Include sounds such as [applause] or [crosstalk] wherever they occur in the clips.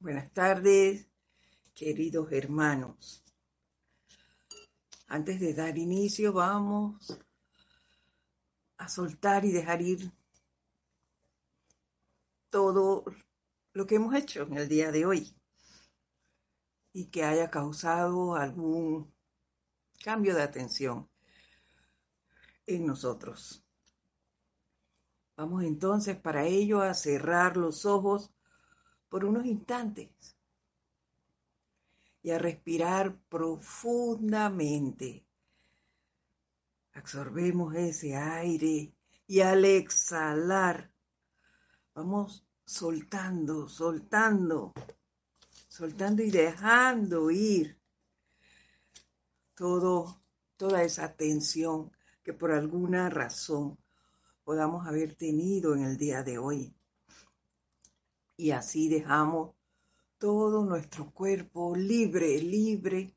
Buenas tardes, queridos hermanos. Antes de dar inicio, vamos a soltar y dejar ir todo lo que hemos hecho en el día de hoy y que haya causado algún cambio de atención en nosotros. Vamos entonces para ello a cerrar los ojos por unos instantes y a respirar profundamente. Absorbemos ese aire y al exhalar vamos soltando, soltando, soltando y dejando ir todo, toda esa tensión que por alguna razón podamos haber tenido en el día de hoy. Y así dejamos todo nuestro cuerpo libre, libre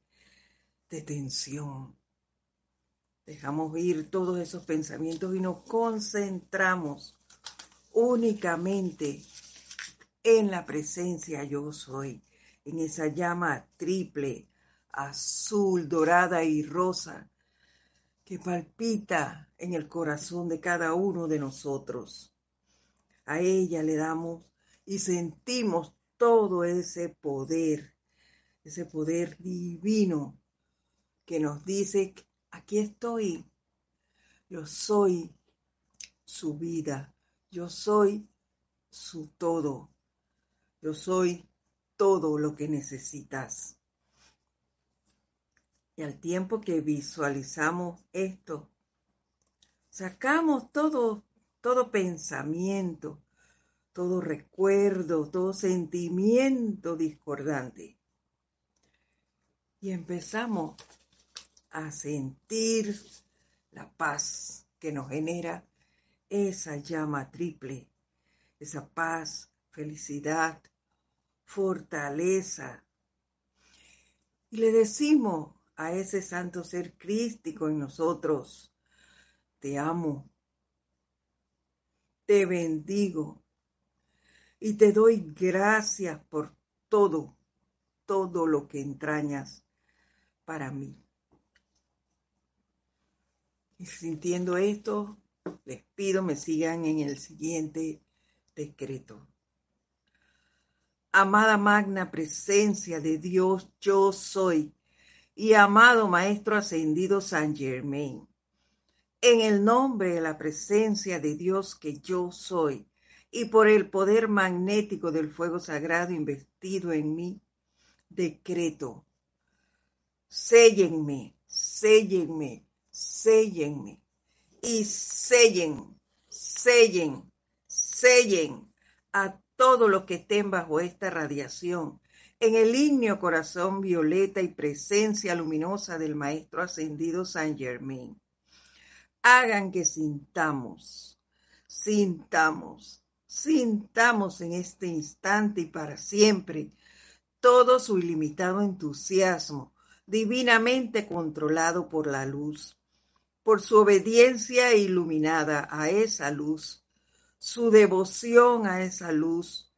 de tensión. Dejamos ir todos esos pensamientos y nos concentramos únicamente en la presencia yo soy, en esa llama triple, azul, dorada y rosa que palpita en el corazón de cada uno de nosotros. A ella le damos y sentimos todo ese poder, ese poder divino que nos dice, aquí estoy, yo soy su vida, yo soy su todo, yo soy todo lo que necesitas. Y al tiempo que visualizamos esto, sacamos todo, todo pensamiento, todo recuerdo, todo sentimiento discordante. Y empezamos a sentir la paz que nos genera esa llama triple, esa paz, felicidad, fortaleza. Y le decimos a ese santo ser crístico en nosotros, te amo, te bendigo, y te doy gracias por todo, todo lo que entrañas para mí. Y sintiendo esto, les pido me sigan en el siguiente decreto. Amada magna presencia de Dios, yo soy, y amado Maestro Ascendido San Germain, en el nombre de la presencia de Dios que yo soy, y por el poder magnético del fuego sagrado investido en mí, decreto, séllenme, séllenme, séllenme y sellen, sellen, sellen a todos los que estén bajo esta radiación en el lignio corazón violeta y presencia luminosa del Maestro Ascendido San Germain. Hagan que sintamos, sintamos Sintamos en este instante y para siempre todo su ilimitado entusiasmo, divinamente controlado por la luz, por su obediencia iluminada a esa luz, su devoción a esa luz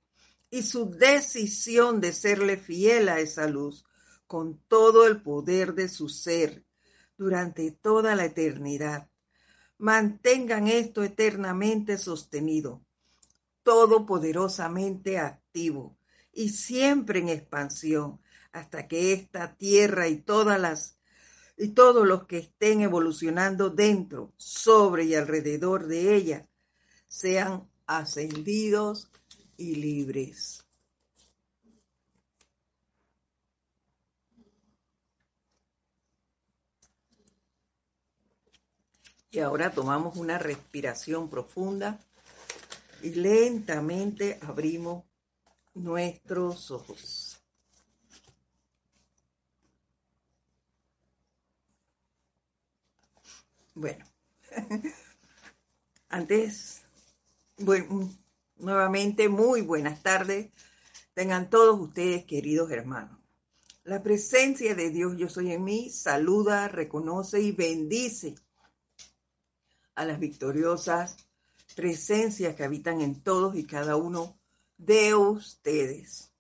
y su decisión de serle fiel a esa luz con todo el poder de su ser durante toda la eternidad. Mantengan esto eternamente sostenido todopoderosamente activo y siempre en expansión hasta que esta tierra y todas las y todos los que estén evolucionando dentro, sobre y alrededor de ella sean ascendidos y libres. Y ahora tomamos una respiración profunda y lentamente abrimos nuestros ojos. Bueno, [laughs] antes, nuevamente muy buenas tardes. Tengan todos ustedes, queridos hermanos. La presencia de Dios Yo Soy en mí saluda, reconoce y bendice a las victoriosas presencias que habitan en todos y cada uno de ustedes.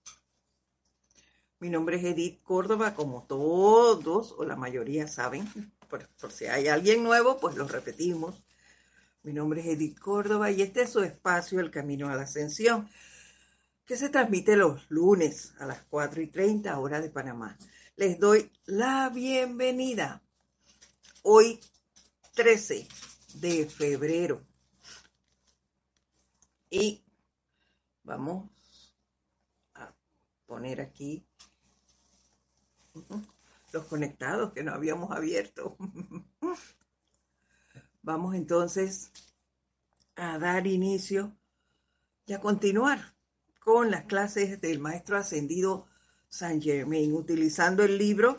Mi nombre es Edith Córdoba, como todos o la mayoría saben, [laughs] por, si hay alguien nuevo, pues lo repetimos. Mi nombre es Edith Córdoba y este es su espacio, El Camino a la Ascensión, que se transmite los lunes a las 4 y 30 hora de Panamá. Les doy la bienvenida. Hoy 13 de febrero. Y vamos a poner aquí los conectados que no habíamos abierto. [laughs] Vamos entonces a dar inicio y a continuar con las clases del maestro ascendido San Germain, utilizando el libro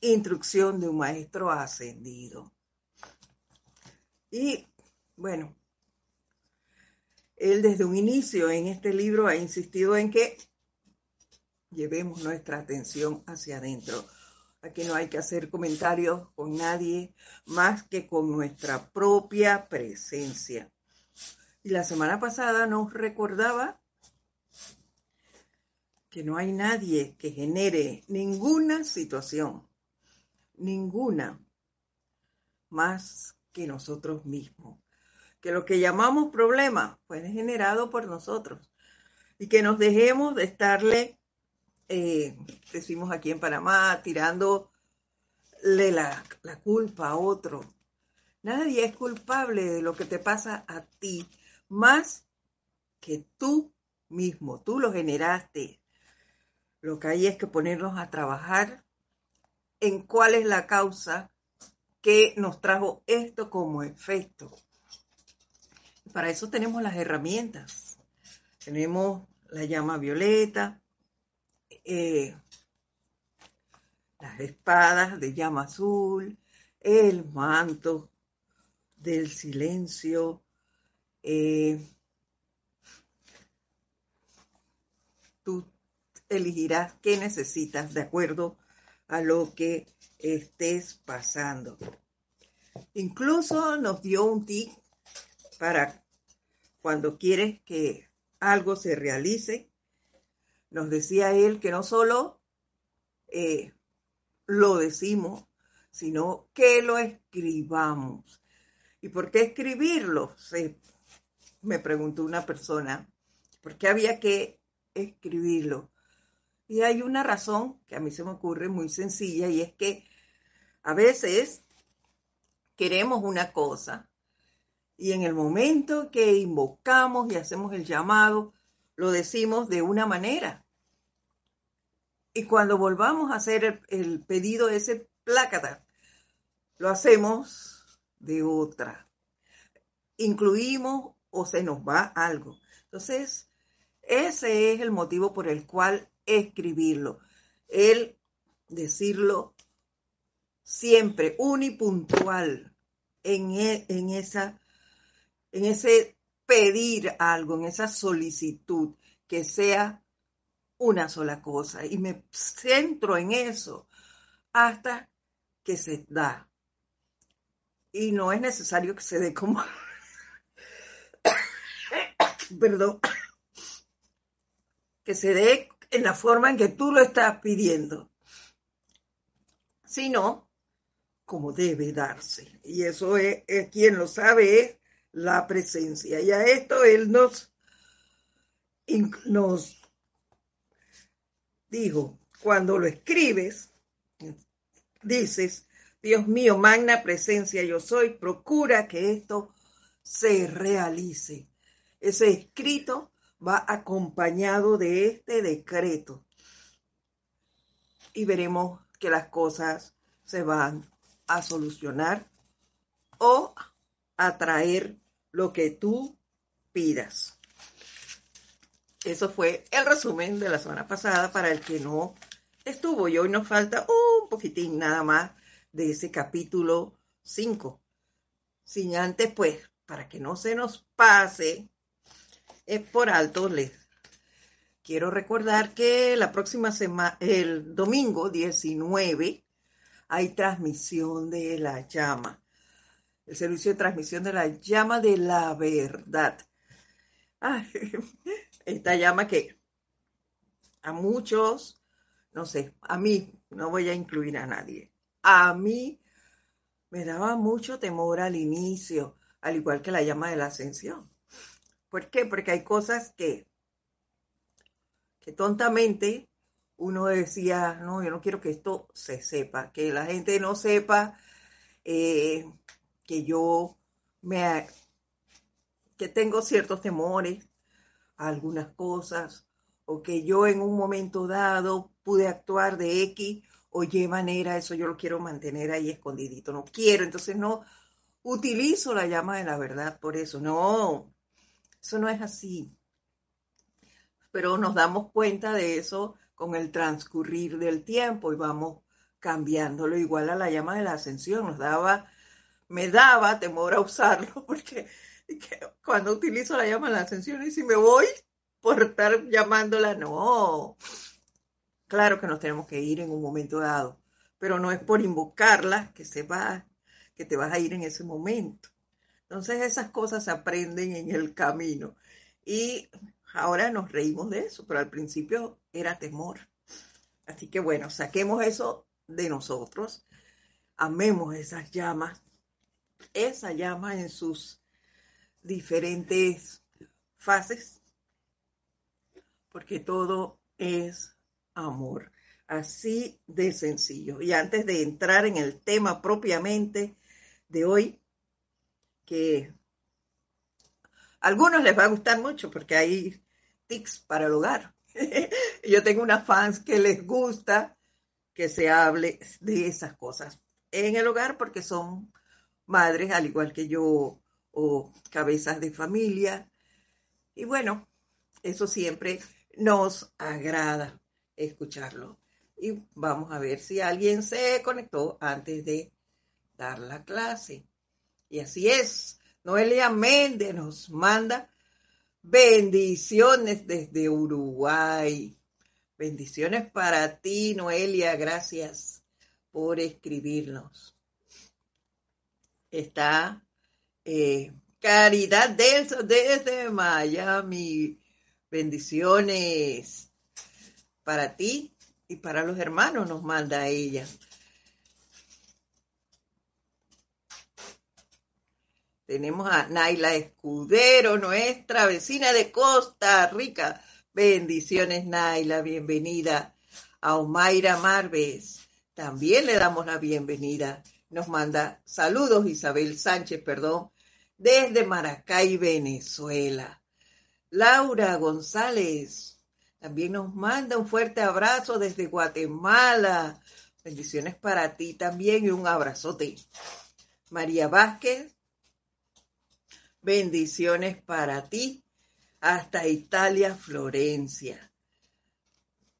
Instrucción de un maestro ascendido. Y bueno, él desde un inicio en este libro ha insistido en que llevemos nuestra atención hacia adentro. Aquí no hay que hacer comentarios con nadie más que con nuestra propia presencia. Y la semana pasada nos recordaba que no hay nadie que genere ninguna situación, ninguna, más que nosotros mismos. Que lo que llamamos problema fue generado por nosotros y que nos dejemos de estarle eh, decimos aquí en Panamá, tirándole la, la culpa a otro. Nadie es culpable de lo que te pasa a ti, más que tú mismo, tú lo generaste. Lo que hay es que ponernos a trabajar en cuál es la causa que nos trajo esto como efecto. Para eso tenemos las herramientas. Tenemos la llama violeta, eh, las espadas de llama azul, el manto del silencio, eh, tú elegirás qué necesitas de acuerdo a lo que estés pasando. Incluso nos dio un tip para cuando quieres que algo se realice, nos decía él que no solo eh, lo decimos, sino que lo escribamos. ¿Y por qué escribirlo? me preguntó una persona, ¿por qué había que escribirlo? Y hay una razón que a mí se me ocurre muy sencilla y es que a veces queremos una cosa y en el momento que invocamos y hacemos el llamado, lo decimos de una manera. Y cuando volvamos a hacer el, pedido ese plácata, lo hacemos de otra. Incluimos o se nos va algo. Entonces, ese es el motivo por el cual escribirlo. El decirlo siempre unipuntual en, e, en, esa, en ese pedir algo, en esa solicitud, que sea una sola cosa. Y me centro en eso hasta que se da. Y no es necesario que se dé como... [coughs] Perdón. Que se dé en la forma en que tú lo estás pidiendo, sino como debe darse. Y eso es, quien lo sabe, es la presencia. Y a esto Él nos, nos dijo, cuando lo escribes, dices, Dios mío, magna presencia yo soy, procura que esto se realice. Ese escrito va acompañado de este decreto y veremos que las cosas se van a solucionar o a traer lo que tú pidas. Eso fue el resumen de la semana pasada para el que no estuvo. Y hoy nos falta un poquitín nada más de ese capítulo 5. Sin antes, pues, para que no se nos pase eh, por alto, les quiero recordar que la próxima semana, el domingo 19, hay transmisión de la llama el servicio de transmisión de la llama de la verdad. [laughs] esta llama que a muchos no sé, a mí, no voy a incluir a nadie, a mí me daba mucho temor al inicio, al igual que la llama de la ascensión. ¿Por qué? Porque hay cosas que, que tontamente uno decía, no, yo no quiero que esto se sepa, que la gente no sepa eh, que yo me, que tengo ciertos temores a algunas cosas, o que yo en un momento dado pude actuar de X o Y manera, eso yo lo quiero mantener ahí escondidito, no quiero, entonces no utilizo la llama de la verdad por eso, no, eso no es así. Pero nos damos cuenta de eso con el transcurrir del tiempo y vamos cambiándolo igual a la llama de la ascensión. Nos daba, me daba temor a usarlo [laughs] porque cuando utilizo la llama de la ascensión y si me voy por estar llamándola, no. Claro que nos tenemos que ir en un momento dado, pero no es por invocarla que se va, que te vas a ir en ese momento. Entonces esas cosas se aprenden en el camino. Y ahora nos reímos de eso, pero al principio era temor. Así que bueno, saquemos eso de nosotros, amemos esas llamas, esa llama en sus diferentes fases porque todo es amor. Así de sencillo. Y antes de entrar en el tema propiamente de hoy, que a algunos les va a gustar mucho porque hay tics para el hogar. [laughs] Yo tengo unas fans que les gusta que se hable de esas cosas en el hogar porque son madres al igual que yo o cabezas de familia. Y bueno, eso siempre nos agrada escucharlo. Y vamos a ver si alguien se conectó antes de dar la clase. Y así es. Noelia Méndez nos manda bendiciones desde Uruguay. Bendiciones para ti, Noelia. Gracias por escribirnos. Está eh, Caridad Delso desde Miami. Bendiciones para ti y para los hermanos nos manda ella. Tenemos a Naila Escudero, nuestra vecina de Costa Rica. Bendiciones, Naila, bienvenida. A Omaira Marves, también le damos la bienvenida. Nos manda saludos, Isabel Sánchez, perdón, desde Maracay, Venezuela. Laura González también nos manda un fuerte abrazo desde Guatemala. Bendiciones para ti también y un abrazote. María Vázquez, bendiciones para ti hasta Italia, Florencia.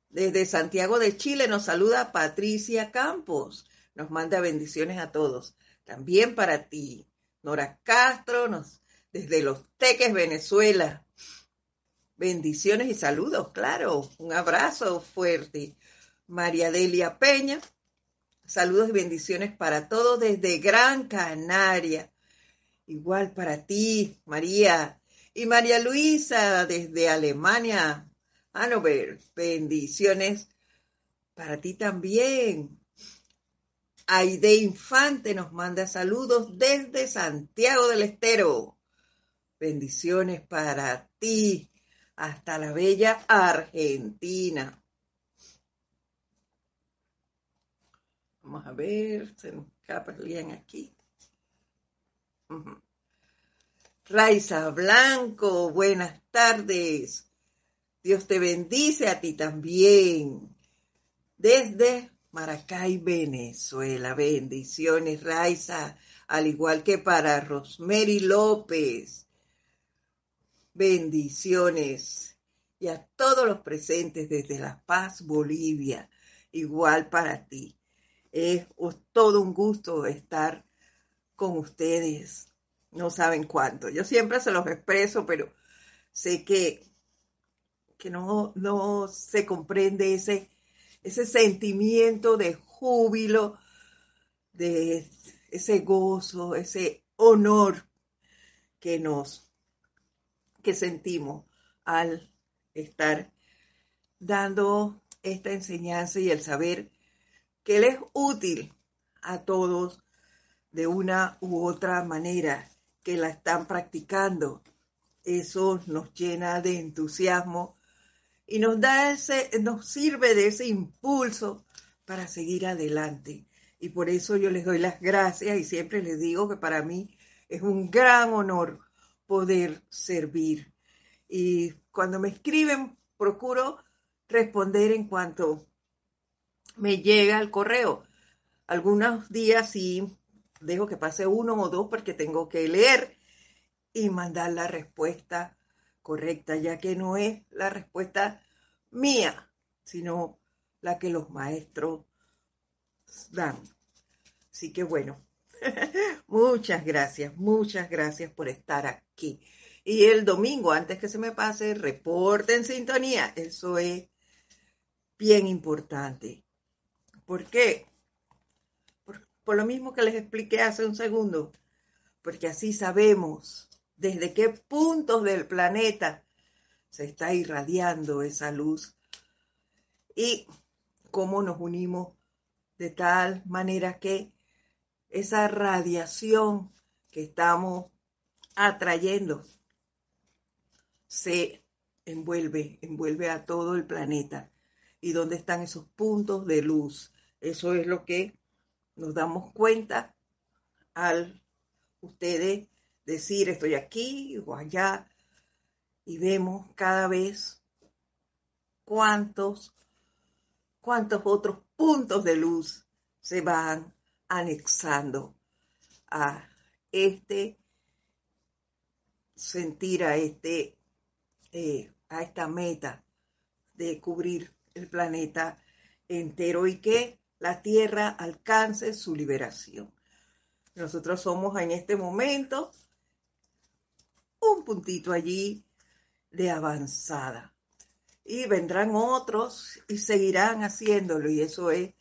Desde Santiago de Chile nos saluda Patricia Campos. Nos manda bendiciones a todos. También para ti. Nora Castro, desde Los Teques, Venezuela. Bendiciones y saludos, claro. Un abrazo fuerte. María Delia Peña, saludos y bendiciones para todos desde Gran Canaria. Igual para ti, María. Y María Luisa desde Alemania. Hanover, bendiciones para ti también. Aide Infante nos manda saludos desde Santiago del Estero. Bendiciones para ti hasta la bella Argentina. Vamos a ver, se nos bien aquí. Raiza Blanco, buenas tardes. Dios te bendice a ti también. Desde Maracay, Venezuela. Bendiciones, Raiza, al igual que para Rosemary López bendiciones y a todos los presentes desde La Paz, Bolivia, igual para ti. Es todo un gusto estar con ustedes. No saben cuánto. Yo siempre se los expreso, pero sé que, que no, no se comprende ese, ese sentimiento de júbilo, de ese gozo, ese honor que nos que sentimos al estar dando esta enseñanza y el saber que Él es útil a todos de una u otra manera que la están practicando. Eso nos llena de entusiasmo y nos da ese, nos sirve de ese impulso para seguir adelante. Y por eso yo les doy las gracias y siempre les digo que para mí es un gran honor poder servir. Y cuando me escriben, procuro responder en cuanto me llega el correo. Algunos días sí dejo que pase uno o dos porque tengo que leer y mandar la respuesta correcta, ya que no es la respuesta mía, sino la que los maestros dan. Así que bueno, [laughs] muchas gracias, muchas gracias por estar aquí. Y el domingo, antes que se me pase, reporte en sintonía. Eso es bien importante. ¿Por qué? por lo mismo que les expliqué hace un segundo, porque así sabemos desde qué puntos del planeta se está irradiando esa luz y cómo nos unimos de tal manera que esa radiación que estamos atrayendo se envuelve, envuelve a todo el planeta. ¿Y dónde están esos puntos de luz? Eso es lo que nos damos cuenta al ustedes decir estoy aquí o allá y vemos cada vez cuántos, cuántos otros puntos de luz se van anexando a este sentir, a, este, eh, a esta meta de cubrir el planeta entero y que la tierra alcance su liberación. Nosotros somos en este momento un puntito allí de avanzada. Y vendrán otros y seguirán haciéndolo. Y eso es,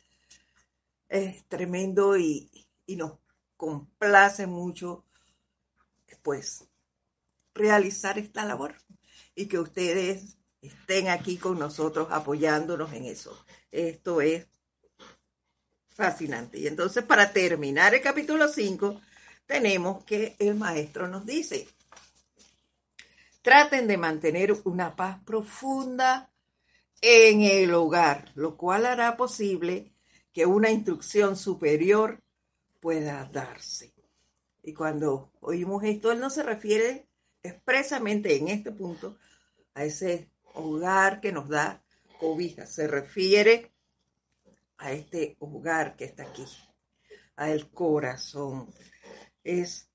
es tremendo y, y nos complace mucho, pues, realizar esta labor y que ustedes estén aquí con nosotros apoyándonos en eso. Esto es fascinante. Y entonces, para terminar el capítulo 5, tenemos que el maestro nos dice, traten de mantener una paz profunda en el hogar, lo cual hará posible que una instrucción superior pueda darse. Y cuando oímos esto, él no se refiere expresamente en este punto a ese hogar que nos da cobija, se refiere a este hogar que está aquí, a el corazón. Es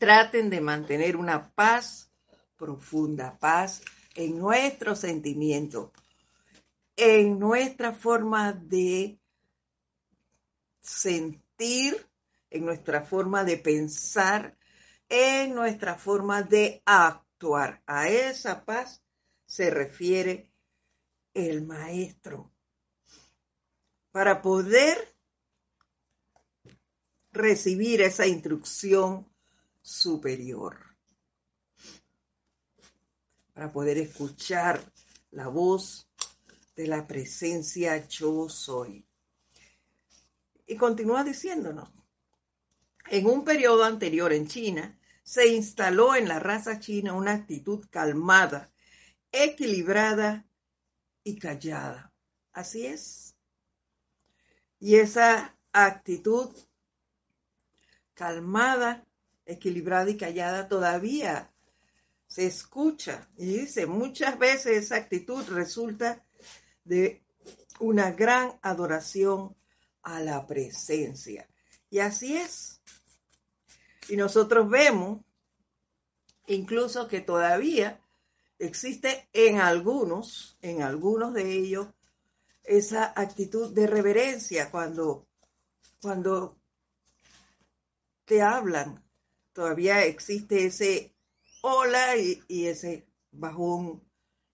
traten de mantener una paz profunda, paz en nuestro sentimiento, en nuestra forma de sentir, en nuestra forma de pensar, en nuestra forma de actuar. A esa paz se refiere el maestro para poder recibir esa instrucción superior, para poder escuchar la voz de la presencia yo soy. Y continúa diciéndonos, en un periodo anterior en China, se instaló en la raza china una actitud calmada, equilibrada y callada. Así es. Y esa actitud calmada, equilibrada y callada todavía se escucha. Y dice, muchas veces esa actitud resulta de una gran adoración a la presencia. Y así es. Y nosotros vemos incluso que todavía existe en algunos, en algunos de ellos, esa actitud de reverencia cuando, cuando te hablan. Todavía existe ese hola y, y ese bajón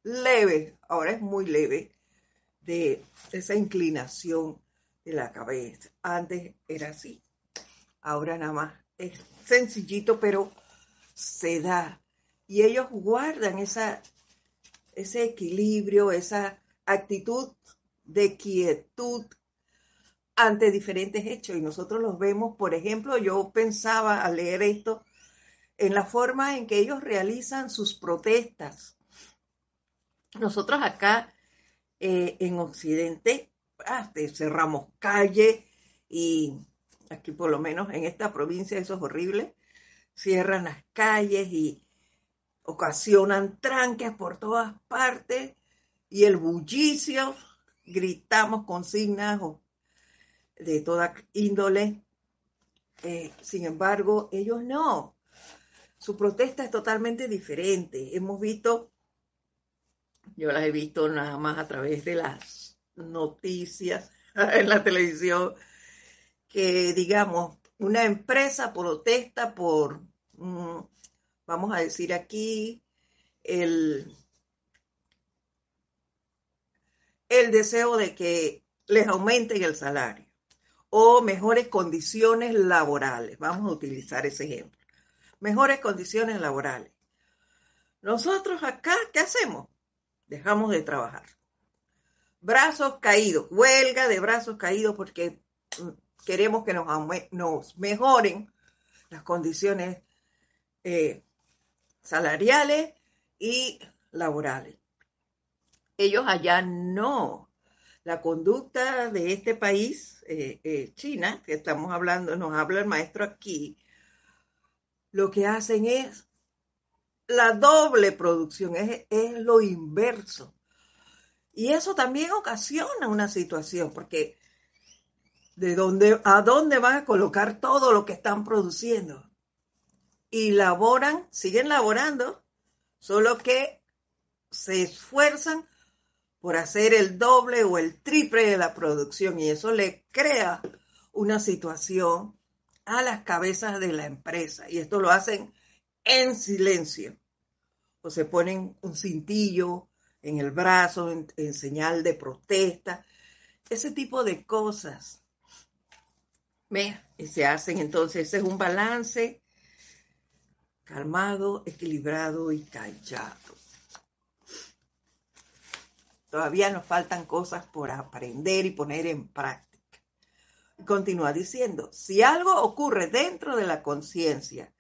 leve, ahora es muy leve, de esa inclinación de la cabeza. Antes era así, ahora nada más es sencillito, pero se da. Y ellos guardan esa, ese equilibrio, esa actitud de quietud ante diferentes hechos y nosotros los vemos, por ejemplo, yo pensaba al leer esto en la forma en que ellos realizan sus protestas. Nosotros acá eh, en Occidente ah, cerramos calle y aquí por lo menos en esta provincia eso es horrible, cierran las calles y ocasionan tranques por todas partes y el bullicio, gritamos consignas de toda índole. Eh, sin embargo, ellos no. Su protesta es totalmente diferente. Hemos visto, yo las he visto nada más a través de las noticias [laughs] en la televisión, que digamos, una empresa protesta por, mm, vamos a decir aquí, el, el deseo de que les aumenten el salario o mejores condiciones laborales. Vamos a utilizar ese ejemplo. Mejores condiciones laborales. Nosotros acá, ¿qué hacemos? Dejamos de trabajar. Brazos caídos, huelga de brazos caídos porque mm, queremos que nos, mejoren las condiciones eh, salariales y laborales. Ellos allá no. La conducta de este país, eh, eh, China, que estamos hablando, nos habla el maestro aquí, lo que hacen es la doble producción, es, es lo inverso. Y eso también ocasiona una situación, porque de dónde, a dónde van a colocar todo lo que están produciendo. Y laboran, siguen laborando, solo que se esfuerzan por hacer el doble o el triple de la producción y eso le crea una situación a las cabezas de la empresa y esto lo hacen en silencio o se ponen un cintillo en el brazo en señal de protesta, ese tipo de cosas y se hacen entonces, ese es un balance calmado, equilibrado y callado. Todavía nos faltan cosas por aprender y poner en práctica. Continúa diciendo, si algo ocurre dentro de la conciencia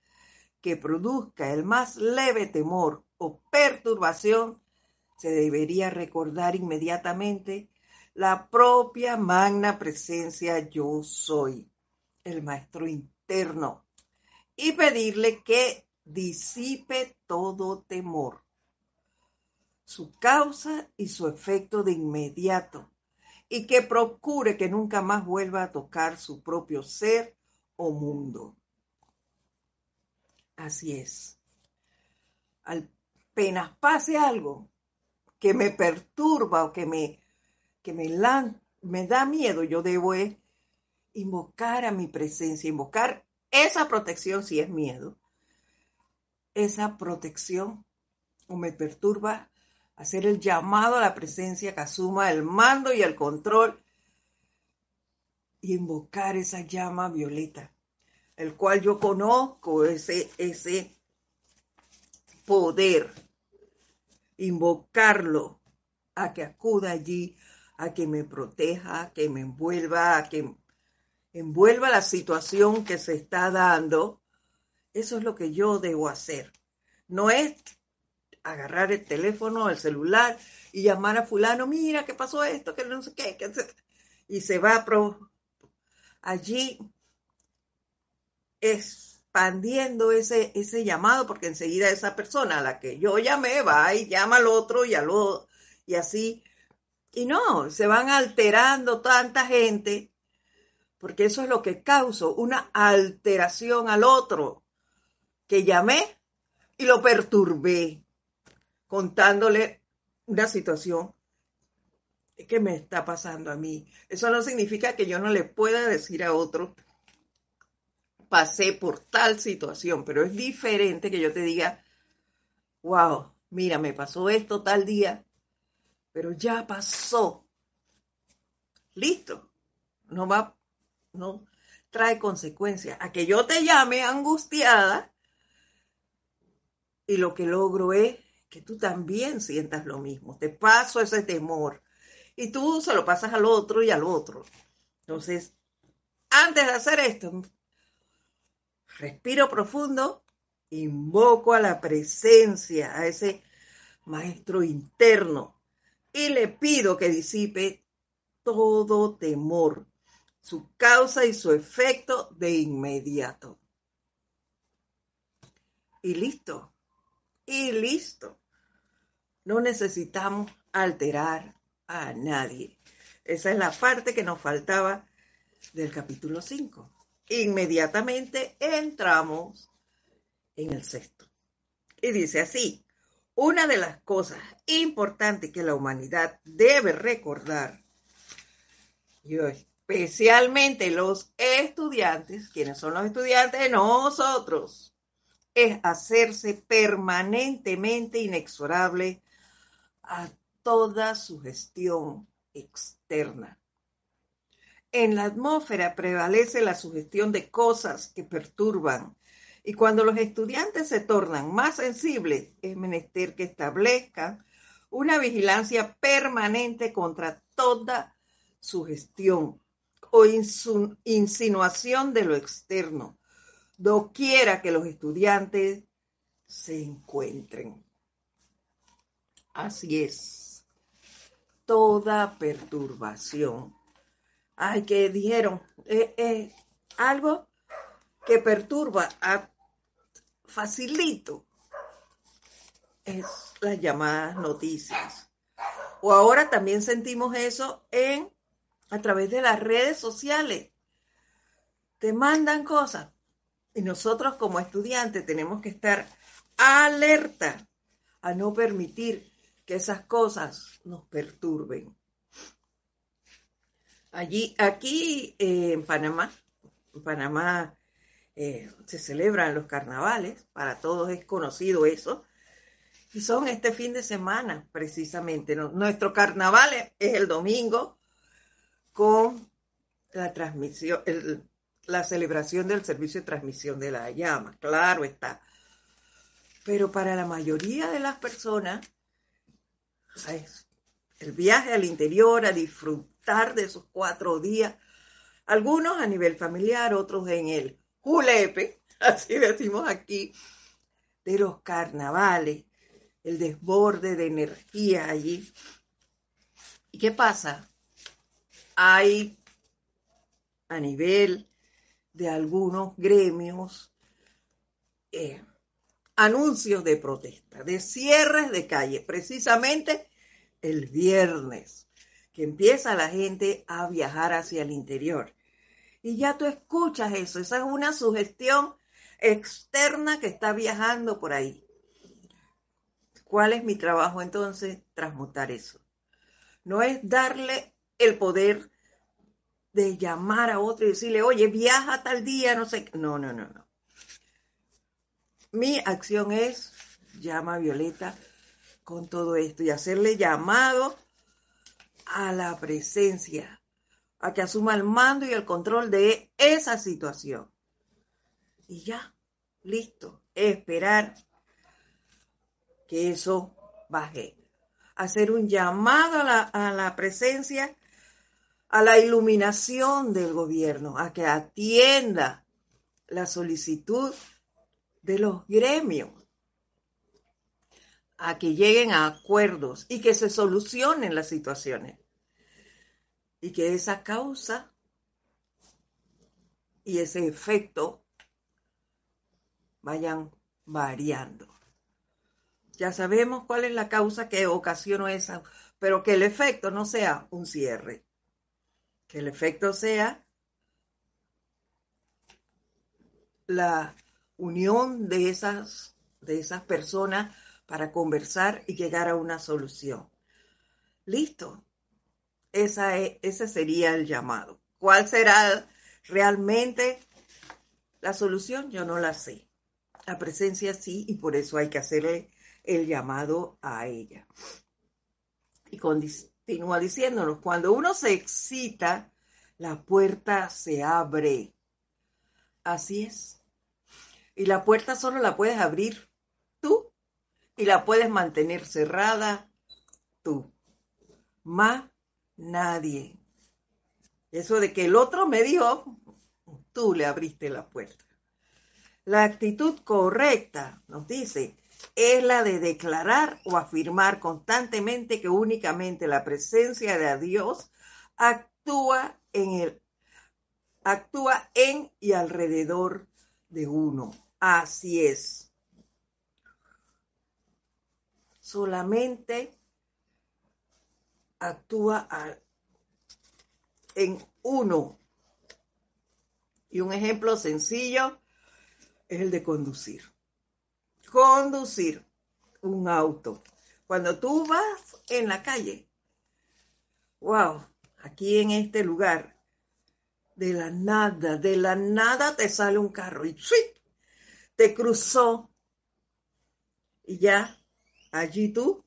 que produzca el más leve temor o perturbación, se debería recordar inmediatamente la propia magna presencia yo soy el maestro interno y pedirle que disipe todo temor, su causa y su efecto de inmediato, y que procure que nunca más vuelva a tocar su propio ser o mundo. Así es. Apenas pase algo que me perturba o que me, que me, me da miedo, yo debo invocar a mi presencia, invocar esa protección si es miedo, esa protección o me perturba hacer el llamado a la presencia que asuma el mando y el control y invocar esa llama violeta, el cual yo conozco ese, ese poder, invocarlo a que acuda allí, a que me proteja, a que me envuelva, a que envuelva la situación que se está dando, eso es lo que yo debo hacer. No es agarrar el teléfono, el celular y llamar a fulano, mira, ¿qué pasó esto? Que no sé qué, y se va pro... allí expandiendo ese, ese llamado, porque enseguida esa persona a la que yo llamé va y llama al otro y al otro, y así. Y no, se van alterando tanta gente porque eso es lo que causó, una alteración al otro, que llamé y lo perturbé, contándole una situación que me está pasando a mí. Eso no significa que yo no le pueda decir a otro, pasé por tal situación, pero es diferente que yo te diga, wow, mira, me pasó esto tal día, pero ya pasó. Listo. No va no trae consecuencias. A que yo te llame angustiada y lo que logro es que tú también sientas lo mismo. Te paso ese temor, y tú se lo pasas al otro y al otro. Entonces, antes de hacer esto, respiro profundo, invoco a la presencia, a ese maestro interno, y le pido que disipe todo temor, su causa y su efecto de inmediato. Y listo, y listo. No necesitamos alterar a nadie. Esa es la parte que nos faltaba del capítulo 5. Inmediatamente entramos en el sexto. Y dice así, una de las cosas importantes que la humanidad debe recordar, yo especialmente los estudiantes, quienes son los estudiantes, nosotros, es hacerse permanentemente inexorable a toda sugestión externa. En la atmósfera prevalece la sugestión de cosas que perturban y cuando los estudiantes se tornan más sensibles es menester que establezcan una vigilancia permanente contra toda sugestión o insinuación de lo externo, doquiera que los estudiantes se encuentren. Así es, toda perturbación. Ay, que dijeron, eh, eh, algo que perturba facilito es las llamadas noticias. O ahora también sentimos eso en a través de las redes sociales. Te mandan cosas y nosotros como estudiantes tenemos que estar alerta a no permitir que esas cosas nos perturben. Allí, aquí eh, en Panamá, en Panamá eh, se celebran los carnavales, para todos es conocido eso, y son este fin de semana precisamente. Nuestro carnaval es el domingo con la transmisión, la celebración del servicio de transmisión de la llama, claro está. Pero para la mayoría de las personas, el viaje al interior, a disfrutar de esos cuatro días, algunos a nivel familiar, otros en el julepe, [laughs] así decimos aquí, de los carnavales, el desborde de energía allí. ¿Y qué pasa? Hay a nivel de algunos gremios eh, anuncios de protesta, de cierres de calle, precisamente el viernes, que empieza la gente a viajar hacia el interior. Y ya tú escuchas eso, esa es una sugestión externa que está viajando por ahí. ¿Cuál es mi trabajo entonces? Transmutar eso. No es darle el poder de llamar a otro y decirle, oye, viaja tal día, no sé. No, no, no, no. Mi acción es, llama a Violeta con todo esto y hacerle llamado a la presencia, a que asuma el mando y el control de esa situación. Y ya, listo, esperar que eso baje. Hacer un llamado a la, a la presencia, a la iluminación del gobierno, a que atienda la solicitud de los gremios a que lleguen a acuerdos y que se solucionen las situaciones y que esa causa y ese efecto vayan variando. Ya sabemos cuál es la causa que ocasionó esa, pero que el efecto no sea un cierre, que el efecto sea la unión de esas, de esas personas para conversar y llegar a una solución. Listo. Esa es, ese sería el llamado. ¿Cuál será realmente la solución? Yo no la sé. La presencia sí y por eso hay que hacerle el llamado a ella. Y continúa diciéndonos, cuando uno se excita, la puerta se abre. Así es. Y la puerta solo la puedes abrir tú y la puedes mantener cerrada tú. Más nadie. Eso de que el otro me dijo, tú le abriste la puerta. La actitud correcta, nos dice, es la de declarar o afirmar constantemente que únicamente la presencia de Dios actúa en el actúa en y alrededor de uno. Así es. Solamente actúa en uno. Y un ejemplo sencillo es el de conducir. Conducir un auto. Cuando tú vas en la calle, wow, aquí en este lugar, de la nada, de la nada te sale un carro y te cruzó. Y ya, allí tú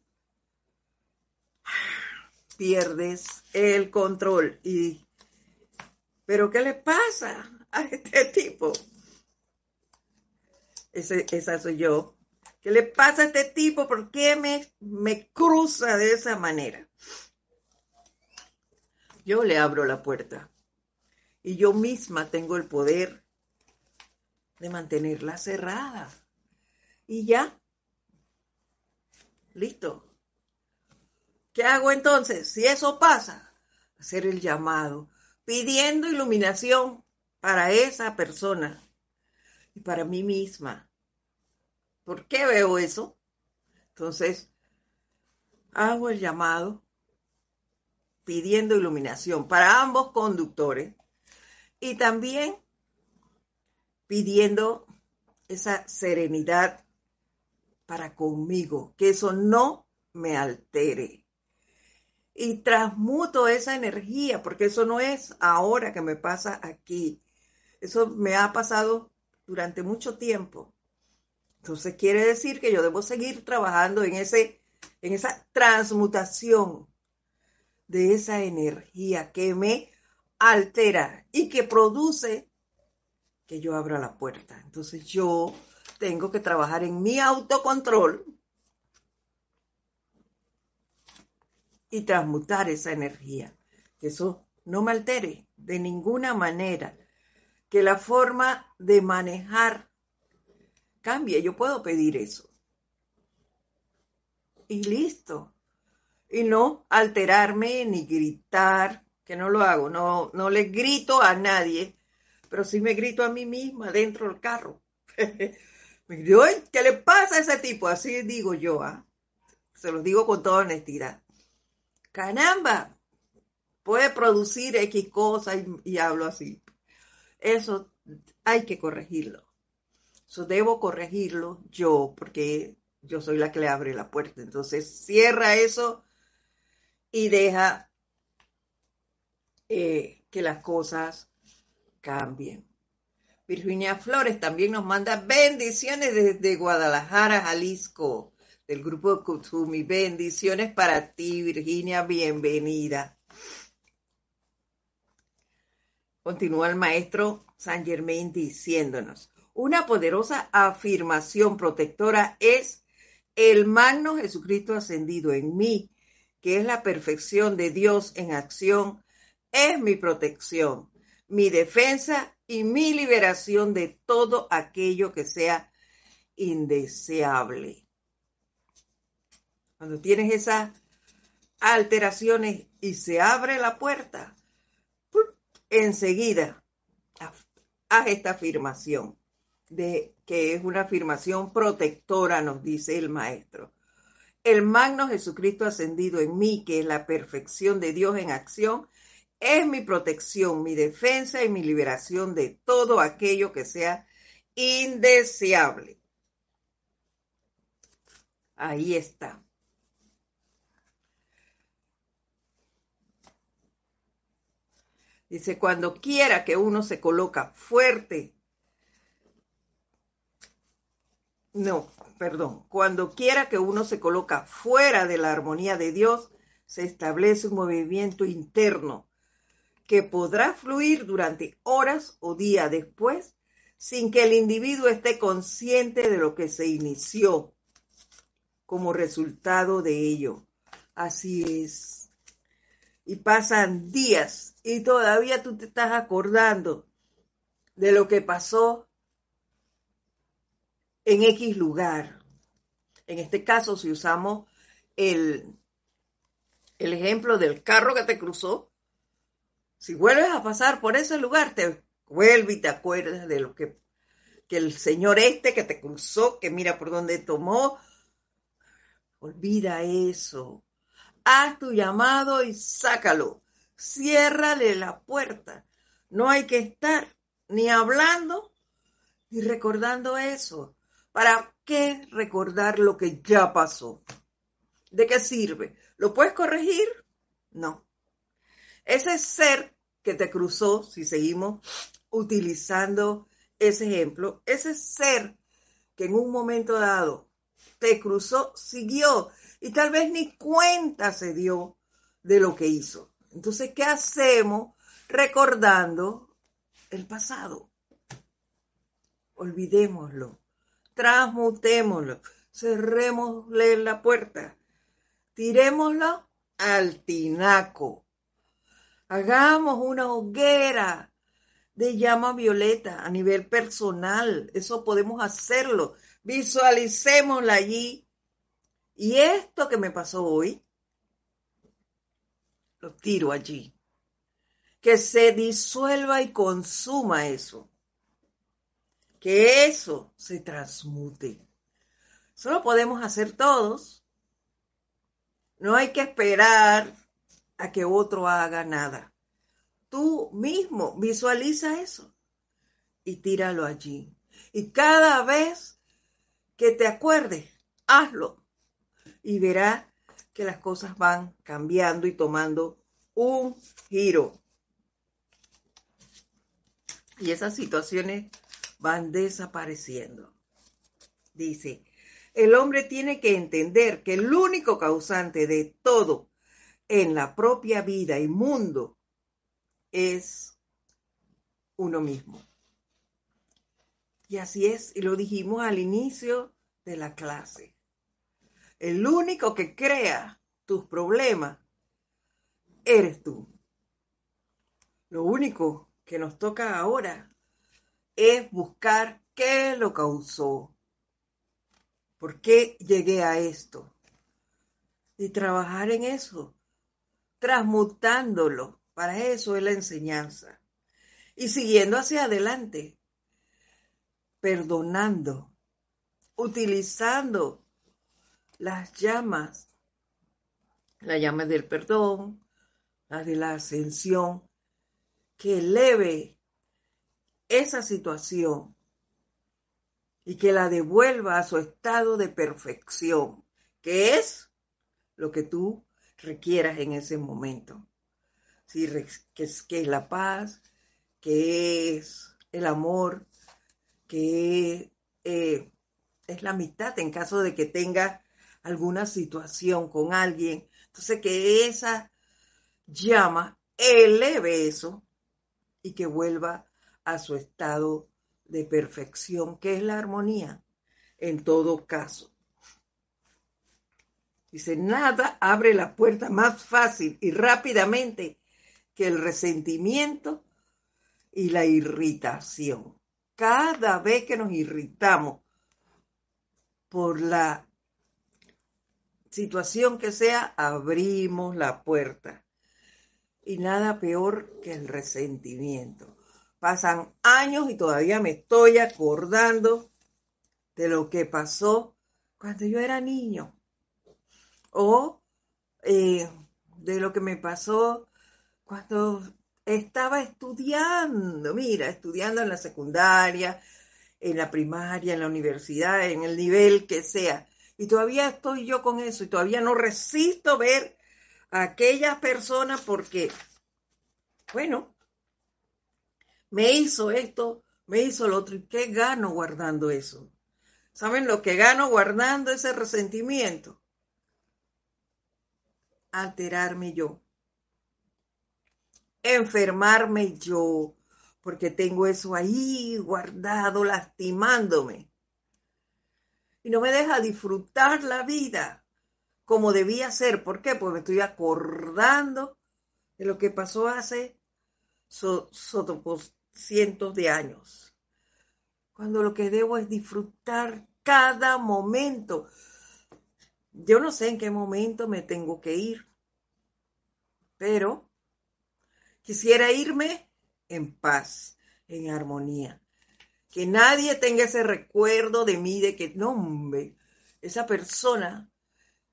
pierdes el control. Y, ¿Pero qué le pasa a este [laughs] tipo? Esa soy yo. ¿Qué le pasa a este tipo? ¿Por qué me, me cruza de esa manera? Yo le abro la puerta y yo misma tengo el poder de mantenerla cerrada. Y ya. Listo. ¿Qué hago entonces? Si eso pasa, hacer el llamado, pidiendo iluminación para esa persona y para mí misma. ¿Por qué veo eso? Entonces, hago el llamado pidiendo iluminación para ambos conductores y también pidiendo esa serenidad para conmigo, que eso no me altere. Y transmuto esa energía, porque eso no es ahora que me pasa aquí. Eso me ha pasado durante mucho tiempo. Entonces quiere decir que yo debo seguir trabajando en, ese, en esa transmutación de esa energía que me altera y que produce que yo abra la puerta. Entonces yo tengo que trabajar en mi autocontrol y transmutar esa energía. Que eso no me altere de ninguna manera. Que la forma de manejar cambie. Yo puedo pedir eso. Y listo. Y no alterarme ni gritar que no lo hago, no, no le grito a nadie, pero sí me grito a mí misma dentro del carro. [laughs] me ¿qué le pasa a ese tipo? Así digo yo, ¿ah? se lo digo con toda honestidad. Caramba, puede producir X cosas y, y hablo así. Eso hay que corregirlo. Debo corregirlo yo, porque yo soy la que le abre la puerta. Entonces cierra eso y deja eh, que las cosas cambien. Virginia Flores también nos manda bendiciones desde Guadalajara, Jalisco, del grupo Kutsumi. Bendiciones para ti, Virginia, bienvenida. Continúa el maestro San Germain diciéndonos, una poderosa afirmación protectora es el magno Jesucristo ascendido en mí, que es la perfección de Dios en acción es mi protección, mi defensa y mi liberación de todo aquello que sea indeseable. Cuando tienes esas alteraciones y se abre la puerta, enseguida haz esta afirmación de que es una afirmación protectora, nos dice el maestro. El magno Jesucristo ascendido en mí, que es la perfección de Dios en acción, es mi protección, mi defensa y mi liberación de todo aquello que sea indeseable. Ahí está. Dice, cuando quiera que uno se coloca fuerte, no, perdón, cuando quiera que uno se coloca fuera de la armonía de Dios, se establece un movimiento interno que podrá fluir durante horas o días después sin que el individuo esté consciente de lo que se inició como resultado de ello. Así es. y pasan días y todavía tú te estás acordando de lo que pasó en X lugar. En este caso, si usamos el, el ejemplo del carro que te cruzó, si vuelves a pasar por ese lugar, te vuelve y te acuerdas de lo que, que el señor este que te cruzó, que mira por dónde tomó, olvida eso haz tu llamado y sácalo. Ciérrale la puerta. No hay que estar ni hablando ni recordando eso. ¿Para qué recordar lo que ya pasó? ¿De qué sirve? ¿Lo puedes corregir? No. Ese ser que te cruzó, si seguimos utilizando ese ejemplo, ese ser que en un momento dado te cruzó, siguió y tal vez ni cuenta se dio de lo que hizo. Entonces, ¿qué hacemos recordando el pasado? Olvidémoslo, transmutémoslo, cerrémosle la puerta, tirémoslo al tinaco, hagamos una hoguera de llama violeta a nivel personal, eso podemos hacerlo, visualicémosla allí. Y esto que me pasó hoy, lo tiro allí. Que se disuelva y consuma eso. Que eso se transmute. Eso lo podemos hacer todos. No hay que esperar a que otro haga nada. Tú mismo visualiza eso y tíralo allí. Y cada vez que te acuerdes, hazlo y verá que las cosas van cambiando y tomando un giro. Y esas situaciones van desapareciendo. Dice, el hombre tiene que entender que el único causante de todo en la propia vida y mundo es uno mismo. Y así es, y lo dijimos al inicio de la clase. El único que crea tus problemas eres tú. Lo único que nos toca ahora es buscar qué lo causó. ¿Por qué llegué a esto? Y trabajar en eso, transmutándolo. Para eso es la enseñanza. Y siguiendo hacia adelante, perdonando, utilizando las llamas, la llama del perdón, la de la ascensión, que eleve esa situación y que la devuelva a su estado de perfección, que es lo que tú requieras en ese momento. Sí, que, es, que es la paz, que es el amor, que eh, es la mitad en caso de que tenga alguna situación con alguien. Entonces, que esa llama eleve eso y que vuelva a su estado de perfección, que es la armonía en todo caso. Dice, nada abre la puerta más fácil y rápidamente que el resentimiento y la irritación. Cada vez que nos irritamos por la situación que sea, abrimos la puerta. Y nada peor que el resentimiento. Pasan años y todavía me estoy acordando de lo que pasó cuando yo era niño. O eh, de lo que me pasó cuando estaba estudiando, mira, estudiando en la secundaria, en la primaria, en la universidad, en el nivel que sea. Y todavía estoy yo con eso y todavía no resisto ver a aquellas personas porque, bueno, me hizo esto, me hizo lo otro. ¿Y qué gano guardando eso? ¿Saben lo que gano guardando ese resentimiento? Alterarme yo. Enfermarme yo, porque tengo eso ahí guardado, lastimándome y no me deja disfrutar la vida como debía ser. ¿Por qué? Porque me estoy acordando de lo que pasó hace cientos de años. Cuando lo que debo es disfrutar cada momento. Yo no sé en qué momento me tengo que ir, pero quisiera irme en paz, en armonía. Que nadie tenga ese recuerdo de mí de que, no, hombre, esa persona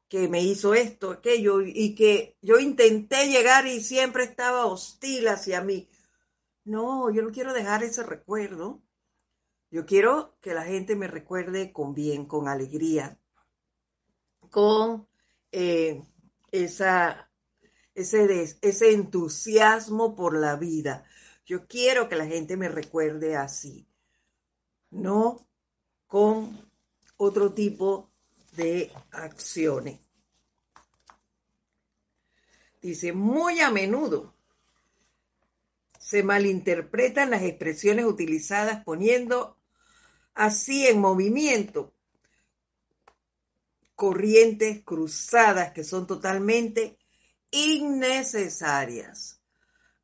que me hizo esto, aquello, y que yo intenté llegar y siempre estaba hostil hacia mí. No, yo no quiero dejar ese recuerdo. Yo quiero que la gente me recuerde con bien, con alegría, con eh, esa, ese, ese entusiasmo por la vida. Yo quiero que la gente me recuerde así, no con otro tipo de acciones. Dice, muy a menudo se malinterpretan las expresiones utilizadas poniendo así en movimiento corrientes cruzadas que son totalmente innecesarias.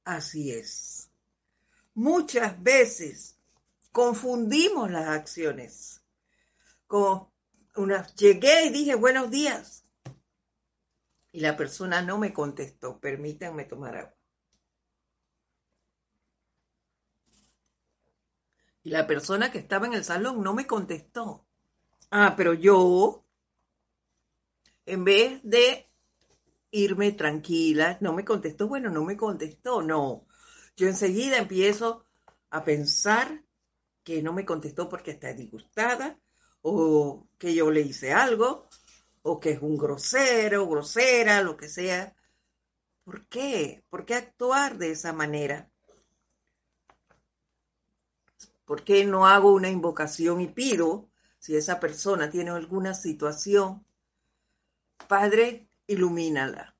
Así es. Muchas veces confundimos las acciones. Como una, llegué y dije buenos días y la persona no me contestó. Permítanme tomar agua. Y la persona que estaba en el salón no me contestó. Ah, pero yo, en vez de irme tranquila, no me contestó, bueno, no me contestó, no. Yo enseguida empiezo a pensar que no me contestó porque está disgustada o que yo le hice algo o que es un grosero, grosera, lo que sea. ¿Por qué? ¿Por qué actuar de esa manera? ¿Por qué no hago una invocación y pido, si esa persona tiene alguna situación, Padre, ilumínala?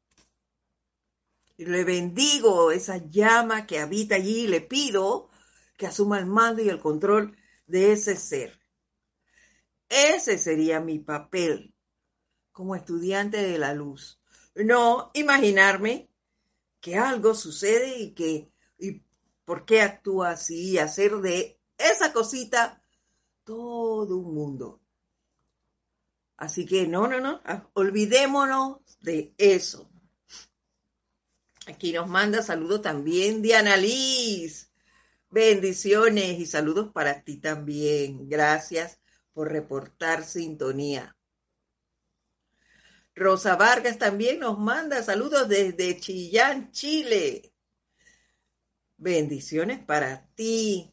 Y le bendigo esa llama que habita allí y le pido que asuma el mando y el control de ese ser. Ese sería mi papel como estudiante de la luz. No imaginarme que algo sucede y que y por qué actúa así y hacer de esa cosita todo un mundo. Así que no, no, no, ah, olvidémonos de eso. Aquí nos manda saludos también Diana Liz. Bendiciones y saludos para ti también. Gracias por reportar sintonía. Rosa Vargas también nos manda saludos desde Chillán, Chile. Bendiciones para ti.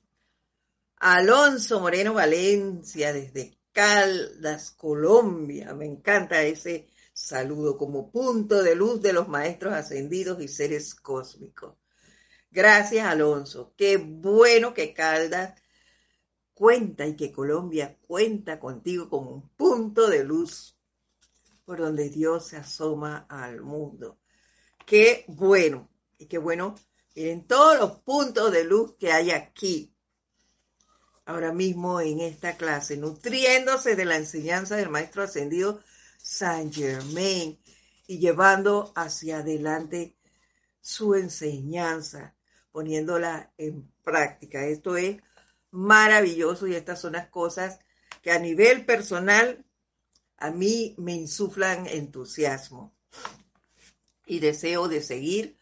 Alonso Moreno Valencia desde Caldas, Colombia. Me encanta ese saludo como punto de luz de los maestros ascendidos y seres cósmicos. Gracias, Alonso. Qué bueno que Caldas cuenta y que Colombia cuenta contigo como un punto de luz por donde Dios se asoma al mundo. Qué bueno, y qué bueno, miren todos los puntos de luz que hay aquí, ahora mismo en esta clase, nutriéndose de la enseñanza del Maestro Ascendido Saint Germain y llevando hacia adelante su enseñanza, poniéndola en práctica. Esto es maravilloso y estas son las cosas que a nivel personal a mí me insuflan entusiasmo y deseo de seguir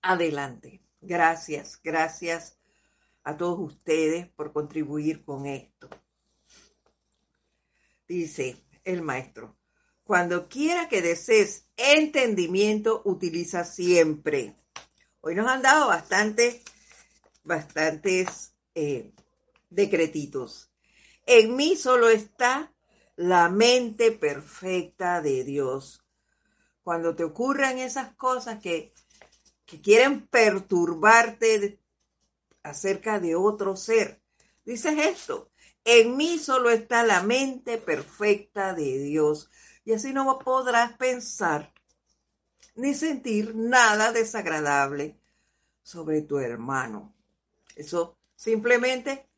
adelante. Gracias, gracias a todos ustedes por contribuir con esto. Dice el maestro, cuando quiera que desees entendimiento, utiliza siempre. Hoy nos han dado bastantes, bastantes eh, decretitos. En mí solo está la mente perfecta de Dios. Cuando te ocurran esas cosas que, quieren perturbarte acerca de otro ser, dices esto, en mí solo está la mente perfecta de Dios. Y así no podrás pensar ni sentir nada desagradable sobre tu hermano. Eso simplemente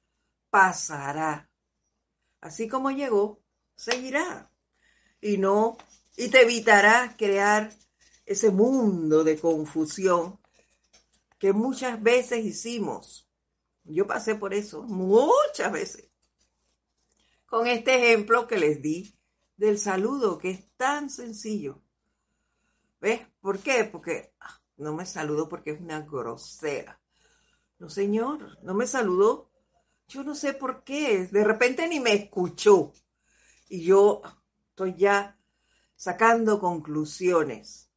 pasará. Así como llegó, seguirá y no y te evitará crear ese mundo de confusión que muchas veces hicimos. Yo pasé por eso muchas veces. Con este ejemplo que les di del saludo, que es tan sencillo. ¿Ves? ¿Por qué? Porque ah, no me saludo porque es una grosera. No, señor, no me saludó. Yo no sé por qué. De repente ni me escuchó. Y yo estoy ya sacando conclusiones.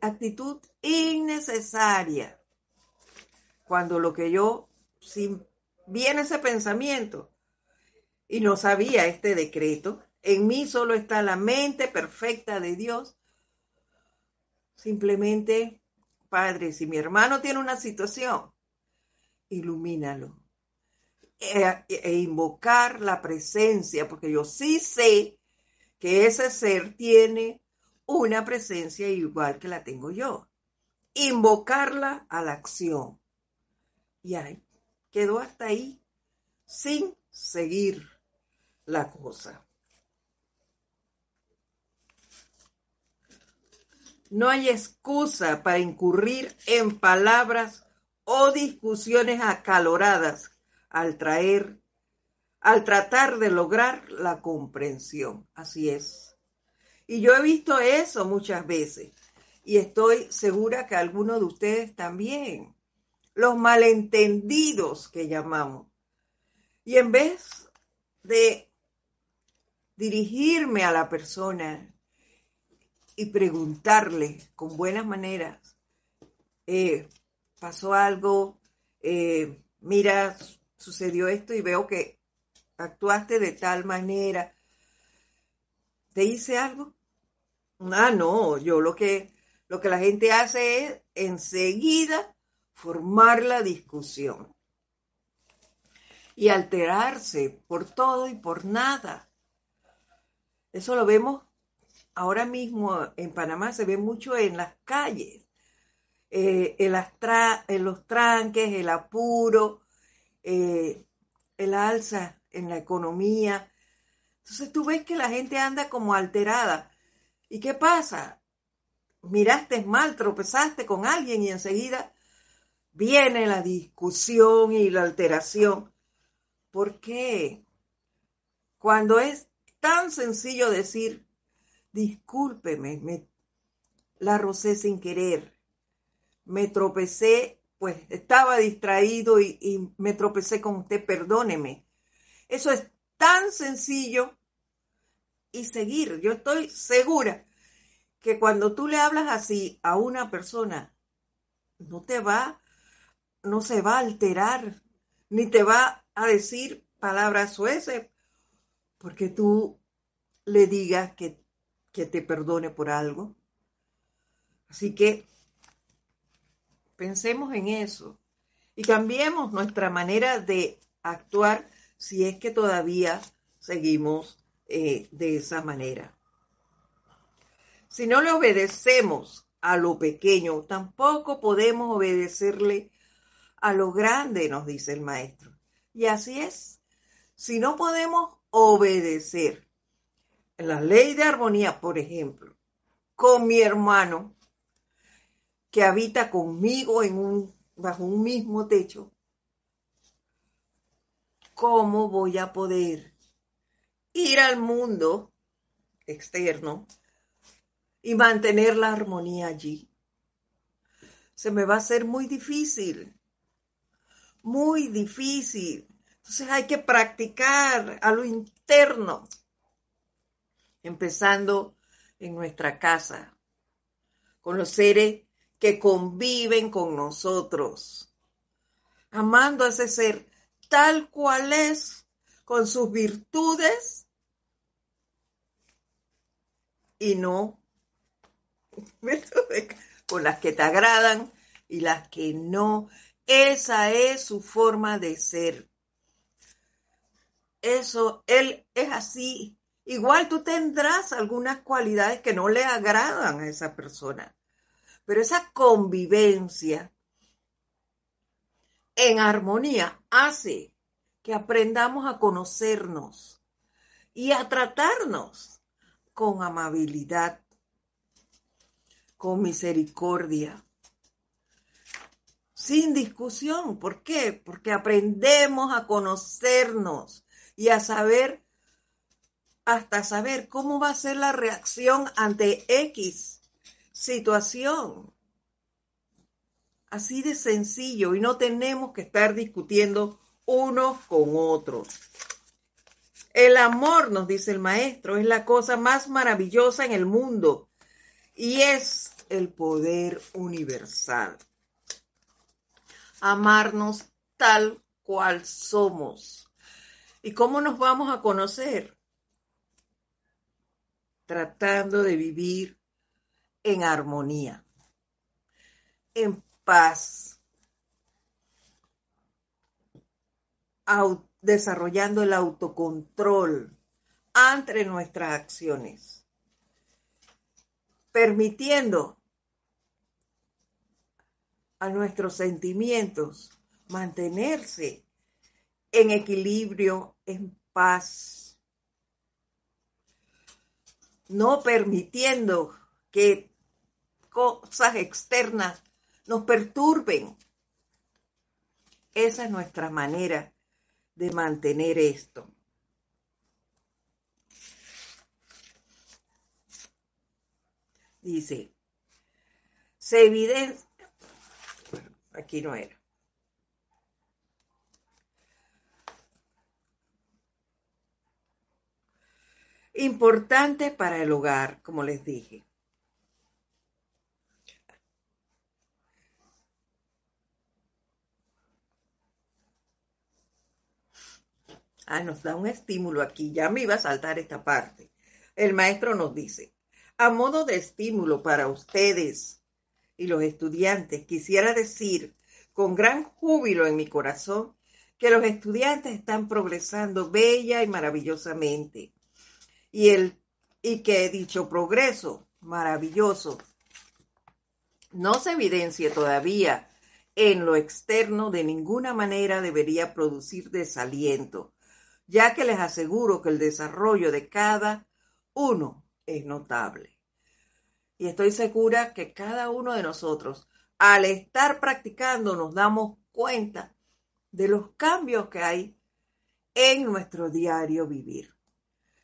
Actitud innecesaria. Cuando lo que yo, si viene ese pensamiento y no sabía este decreto, en mí solo está la mente perfecta de Dios. Simplemente, Padre, si mi hermano tiene una situación, ilumínalo. E, e, invocar la presencia, porque yo sí sé que ese ser tiene una presencia igual que la tengo yo. Invocarla a la acción. Y ahí quedó hasta ahí, sin seguir la cosa. No hay excusa para incurrir en palabras o discusiones acaloradas al traer, al tratar de lograr la comprensión. Así es. Y yo he visto eso muchas veces y estoy segura que algunos de ustedes también. Los malentendidos que llamamos. Y en vez de dirigirme a la persona y preguntarle con buenas maneras, eh, pasó algo, eh, mira, sucedió esto y veo que actuaste de tal manera. ¿Te hice algo? Ah, no, yo lo que, lo que la gente hace es enseguida formar la discusión y alterarse por todo y por nada. Eso lo vemos ahora mismo en Panamá, se ve mucho en las calles. Eh, en, los tranques, el apuro, eh, el alza en la economía. Entonces tú ves que la gente anda como alterada. ¿Y qué pasa? Miraste mal, tropezaste con alguien y enseguida viene la discusión y la alteración. ¿Por qué? Cuando es tan sencillo decir, discúlpeme, me, la rocé sin querer me tropecé, pues estaba distraído y, me tropecé con usted, perdóneme. Eso es tan sencillo y seguir. Yo estoy segura que cuando tú le hablas así a una persona, no te va, no se va a alterar, ni te va a decir palabras sueces, porque tú le digas que, que te perdone por algo. Así que Pensemos en eso y cambiemos nuestra manera de actuar si es que todavía seguimos eh, de esa manera. Si no le obedecemos a lo pequeño, tampoco podemos obedecerle a lo grande, nos dice el maestro. Y así es. Si no podemos obedecer la ley de armonía, por ejemplo, con mi hermano, que habita conmigo bajo un mismo techo, ¿cómo voy a poder ir al mundo externo y mantener la armonía allí? Se me va a hacer muy difícil, muy difícil. Entonces hay que practicar a lo interno, empezando en nuestra casa, con los seres que conviven con nosotros, amando a ese ser tal cual es, con sus virtudes y no [laughs] con las que te agradan y las que no. Esa es su forma de ser. Eso, él es así. Igual tú tendrás algunas cualidades que no le agradan a esa persona. Pero esa convivencia en armonía hace que aprendamos a conocernos y a tratarnos con amabilidad, con misericordia. sin discusión. ¿Por qué? Porque aprendemos a conocernos y a saber, hasta saber cómo va a ser la reacción ante X situación. Así de sencillo y no tenemos que estar discutiendo unos con otros. El amor, nos dice el maestro, es la cosa más maravillosa en el mundo y es el poder universal. Amarnos tal cual somos. ¿Y cómo nos vamos a conocer? Tratando de vivir en armonía, en paz, desarrollando el autocontrol entre nuestras acciones, permitiendo a nuestros sentimientos mantenerse en equilibrio, en paz, no permitiendo que cosas externas nos perturben. Esa es nuestra manera de mantener esto. Dice, se evidencia, aquí no era. Importante para el hogar, como les dije. Ah, nos da un estímulo aquí. Ya me iba a saltar esta parte. El maestro nos dice, a modo de estímulo para ustedes y los estudiantes, quisiera decir con gran júbilo en mi corazón que los estudiantes están progresando bella y maravillosamente y, el, y que dicho progreso maravilloso no se evidencie todavía en lo externo, de ninguna manera debería producir desaliento ya que les aseguro que el desarrollo de cada uno es notable. Y estoy segura que cada uno de nosotros, al estar practicando, nos damos cuenta de los cambios que hay en nuestro diario vivir.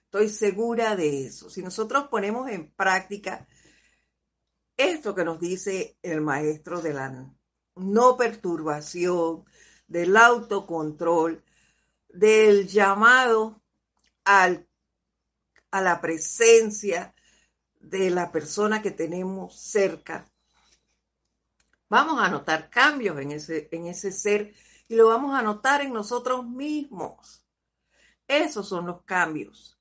Estoy segura de eso. Si nosotros ponemos en práctica esto que nos dice el maestro de la no perturbación, del autocontrol, del llamado al, a la presencia de la persona que tenemos cerca. Vamos a notar cambios en ese, en ese ser y lo vamos a notar en nosotros mismos. Esos son los cambios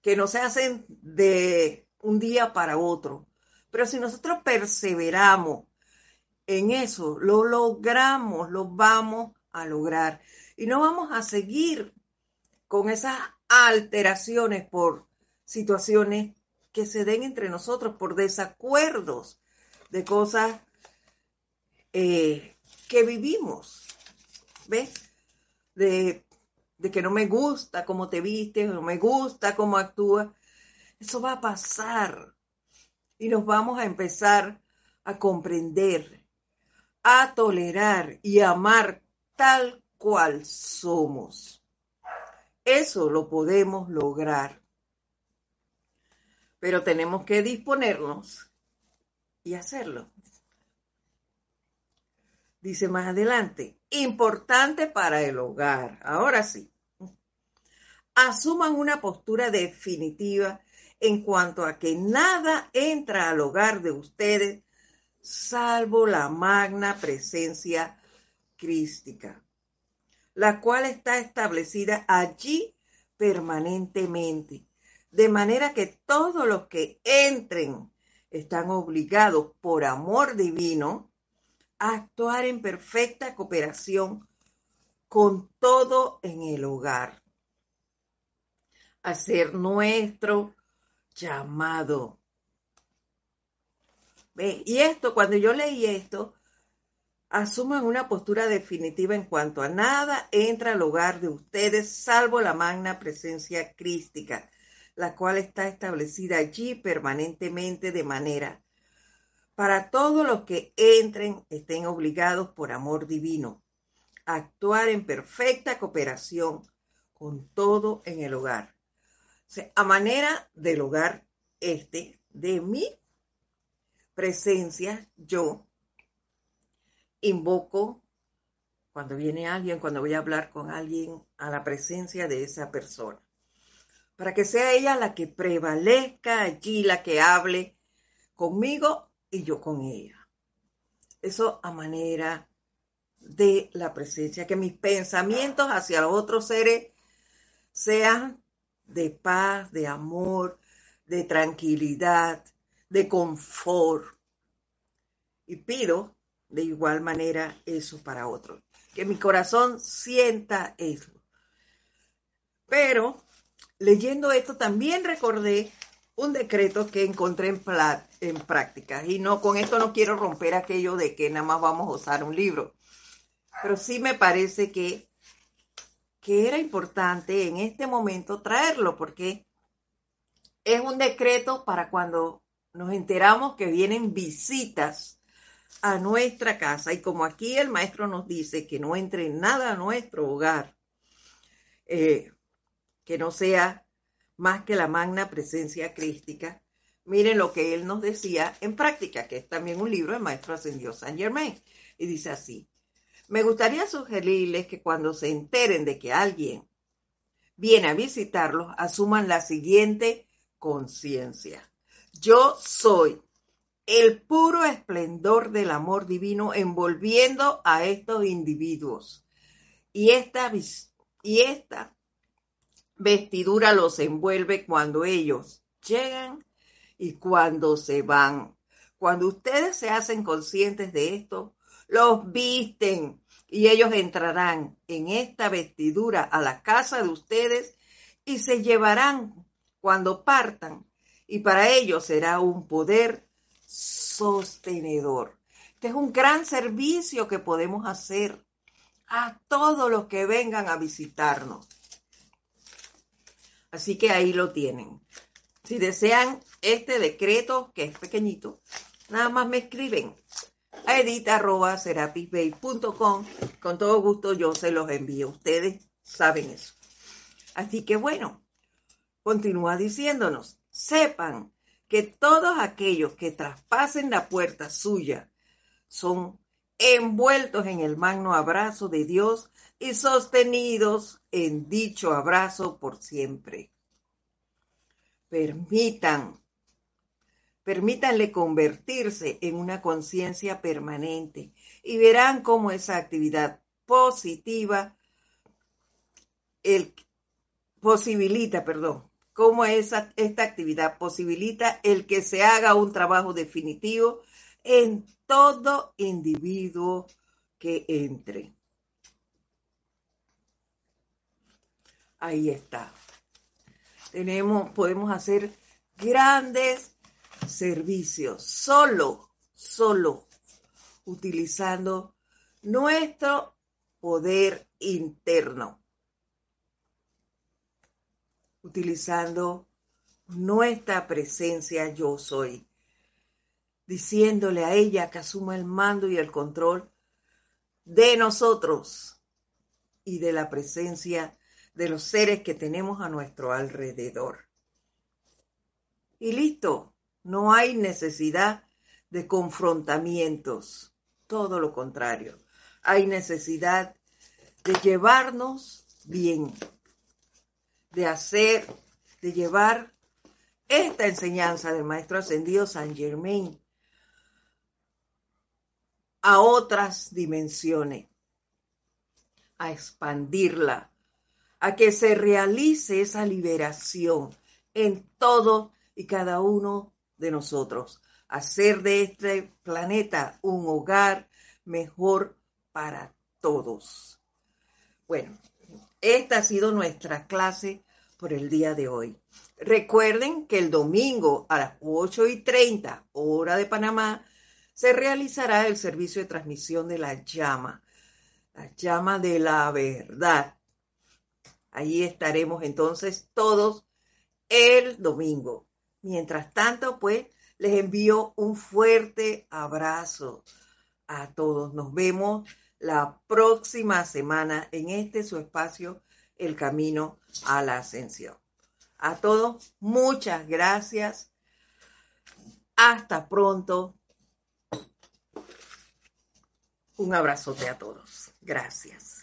que no se hacen de un día para otro. Pero si nosotros perseveramos en eso, lo logramos, lo vamos a lograr y no vamos a seguir con esas alteraciones por situaciones que se den entre nosotros, por desacuerdos de cosas eh, que vivimos. ¿Ves? De, de que no me gusta cómo te vistes, no me gusta cómo actúas. Eso va a pasar y nos vamos a empezar a comprender, a tolerar y a amar tal cual somos. Eso lo podemos lograr. Pero tenemos que disponernos y hacerlo. Dice más adelante, importante para el hogar. Ahora sí, asuman una postura definitiva en cuanto a que nada entra al hogar de ustedes salvo la magna presencia crística la cual está establecida allí permanentemente, de manera que todos los que entren están obligados por amor divino a actuar en perfecta cooperación con todo en el hogar, a ser nuestro llamado. Y esto, cuando yo leí esto, asuman una postura definitiva en cuanto a nada entra al hogar de ustedes salvo la magna presencia crística, la cual está establecida allí permanentemente de manera Para todos los que entren estén obligados por amor divino a actuar en perfecta cooperación con todo en el hogar. a manera del hogar este, de mi presencia, yo invoco cuando viene alguien, cuando voy a hablar con alguien, a la presencia de esa persona. Para que sea ella la que prevalezca allí, la que hable conmigo y yo con ella. Eso a manera de la presencia, que mis pensamientos hacia los otros seres sean de paz, de amor, de tranquilidad, de confort. Y pido de igual manera eso para otros que mi corazón sienta eso. Pero leyendo esto también recordé un decreto que encontré en, en práctica. Y no, con esto no quiero romper aquello de que nada más vamos a usar un libro. Pero sí me parece que, que era importante en este momento traerlo porque es un decreto para cuando nos enteramos que vienen visitas a nuestra casa. Y como aquí el maestro nos dice que no entre nada a nuestro hogar, eh, que no sea más que la magna presencia crística, miren lo que él nos decía en práctica, que es también un libro del maestro ascendió San Germain. Y dice así, me gustaría sugerirles que cuando se enteren de que alguien viene a visitarlos, asuman la siguiente conciencia. Yo soy el puro esplendor del amor divino envolviendo a estos individuos. Y esta, y esta vestidura los envuelve cuando ellos llegan y cuando se van. Cuando ustedes se hacen conscientes de esto, los visten y ellos entrarán en esta vestidura a la casa de ustedes y se llevarán cuando partan. Y para ellos será un poder sostenedor. Este es un gran servicio que podemos hacer a todos los que vengan a visitarnos. Así que ahí lo tienen. Si desean este decreto, que es pequeñito, nada más me escriben a edita.serapisbay.com. Con todo gusto yo se los envío. Ustedes saben eso. Así que bueno, continúa diciéndonos, sepan que todos aquellos que traspasen la puerta suya son envueltos en el magno abrazo de Dios y sostenidos en dicho abrazo por siempre. Permitan, permítanle convertirse en una conciencia permanente y verán cómo esa actividad positiva el, posibilita, perdón, cómo esa, esta actividad posibilita el que se haga un trabajo definitivo en todo individuo que entre. Ahí está. Tenemos, podemos hacer grandes servicios solo, solo utilizando nuestro poder interno utilizando nuestra presencia yo soy, diciéndole a ella que asuma el mando y el control de nosotros y de la presencia de los seres que tenemos a nuestro alrededor. Y listo, no hay necesidad de confrontamientos, todo lo contrario, hay necesidad de llevarnos bien, de hacer, de llevar esta enseñanza del Maestro Ascendido San Germain a otras dimensiones, a expandirla, a que se realice esa liberación en todo y cada uno de nosotros, hacer de este planeta un hogar mejor para todos. Bueno, esta ha sido nuestra clase por el día de hoy. Recuerden que el domingo a las 8 y 30 hora de Panamá se realizará el servicio de transmisión de la llama, la llama de la verdad. Allí estaremos entonces todos el domingo. Mientras tanto, pues, Les envío un fuerte abrazo a todos. Nos vemos la próxima semana en este su espacio, El Camino a la Ascensión. A todos, muchas gracias. Hasta pronto. Un abrazote a todos. Gracias.